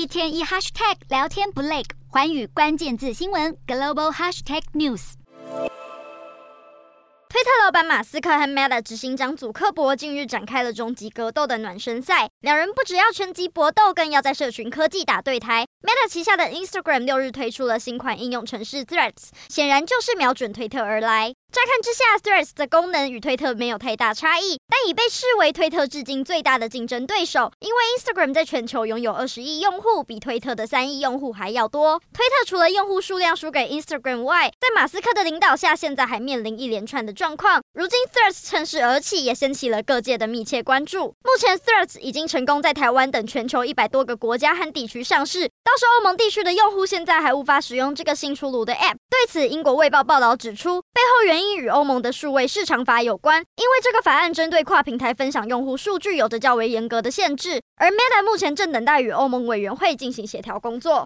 一天一 hashtag 聊天不累，寰宇关键字新闻 global hashtag news。推特老板马斯克和 Meta 执行长祖克伯近日展开了终极格斗的暖身赛，两人不只要拳击搏斗，更要在社群科技打对台。Meta 旗下的 Instagram 六日推出了新款应用程式 Threads，显然就是瞄准推特而来。乍看之下，Threads 的功能与推特没有太大差异，但已被视为推特至今最大的竞争对手。因为 Instagram 在全球拥有二十亿用户，比推特的三亿用户还要多。推特除了用户数量输给 Instagram 外，在马斯克的领导下，现在还面临一连串的状况。如今 Threads 趁势而起，也掀起了各界的密切关注。目前 Threads 已经成功在台湾等全球一百多个国家和地区上市，倒是欧盟地区的用户现在还无法使用这个新出炉的 App。对此，英国卫报报道指出，背后原因与欧盟的数位市场法有关，因为这个法案针对跨平台分享用户数据有着较为严格的限制，而 Meta 目前正等待与欧盟委员会进行协调工作。